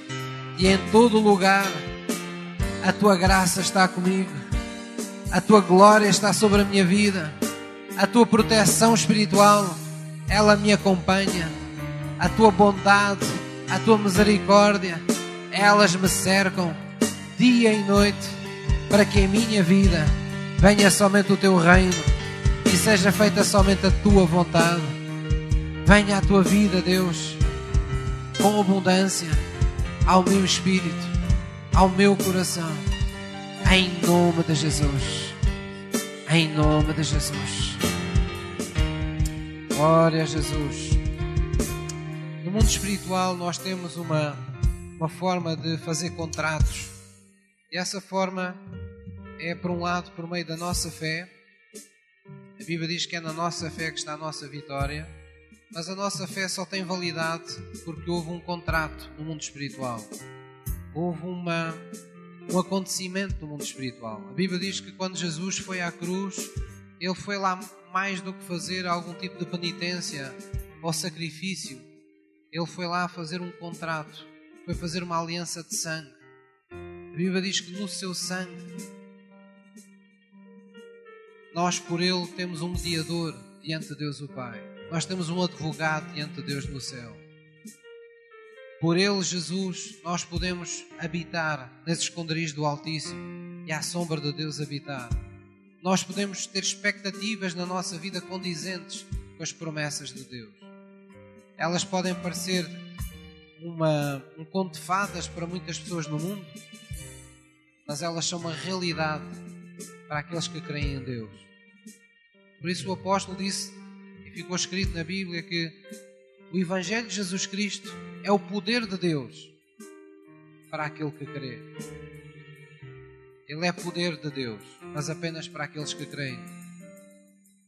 e em todo lugar a tua graça está comigo, a tua glória está sobre a minha vida, a tua proteção espiritual, ela me acompanha, a tua bondade, a tua misericórdia, elas me cercam dia e noite para que em minha vida venha somente o teu reino e seja feita somente a tua vontade. Venha a tua vida, Deus, com abundância ao meu espírito, ao meu coração, em nome de Jesus. Em nome de Jesus. Glória a Jesus. Mundo espiritual, nós temos uma, uma forma de fazer contratos, e essa forma é, por um lado, por meio da nossa fé. A Bíblia diz que é na nossa fé que está a nossa vitória, mas a nossa fé só tem validade porque houve um contrato no mundo espiritual. Houve uma, um acontecimento no mundo espiritual. A Bíblia diz que quando Jesus foi à cruz, ele foi lá mais do que fazer algum tipo de penitência ou sacrifício. Ele foi lá fazer um contrato, foi fazer uma aliança de sangue. A Bíblia diz que no seu sangue nós por ele temos um mediador diante de Deus o Pai. Nós temos um advogado diante de Deus no céu. Por ele, Jesus, nós podemos habitar nesse esconderijo do Altíssimo e à sombra de Deus habitar. Nós podemos ter expectativas na nossa vida condizentes com as promessas de Deus. Elas podem parecer uma, um conto de fadas para muitas pessoas no mundo, mas elas são uma realidade para aqueles que creem em Deus. Por isso o apóstolo disse, e ficou escrito na Bíblia, que o Evangelho de Jesus Cristo é o poder de Deus para aquele que crê. Ele é poder de Deus, mas apenas para aqueles que creem.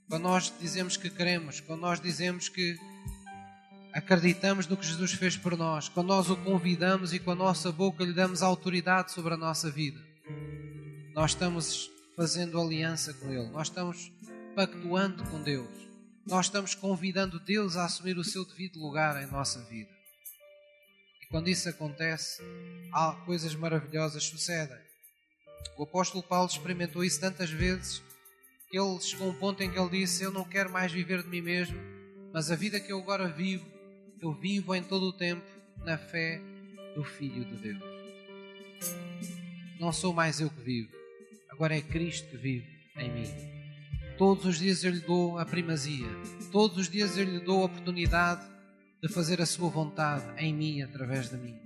Quando nós dizemos que queremos, quando nós dizemos que acreditamos no que Jesus fez por nós, quando nós o convidamos e com a nossa boca lhe damos autoridade sobre a nossa vida, nós estamos fazendo aliança com Ele, nós estamos pactuando com Deus, nós estamos convidando Deus a assumir o seu devido lugar em nossa vida. E quando isso acontece, há coisas maravilhosas sucedem. O apóstolo Paulo experimentou isso tantas vezes que ele chegou a um ponto em que ele disse: Eu não quero mais viver de mim mesmo, mas a vida que eu agora vivo, eu vivo em todo o tempo na fé do Filho de Deus. Não sou mais eu que vivo, agora é Cristo que vive em mim. Todos os dias eu lhe dou a primazia, todos os dias eu lhe dou a oportunidade de fazer a sua vontade em mim, através de mim.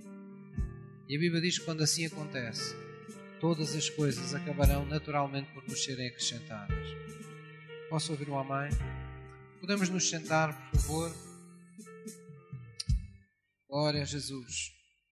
E a Bíblia diz que quando assim acontece, todas as coisas acabarão naturalmente por nos serem acrescentadas. Posso ouvir um amém? Podemos nos sentar, por favor? Glória a Jesus.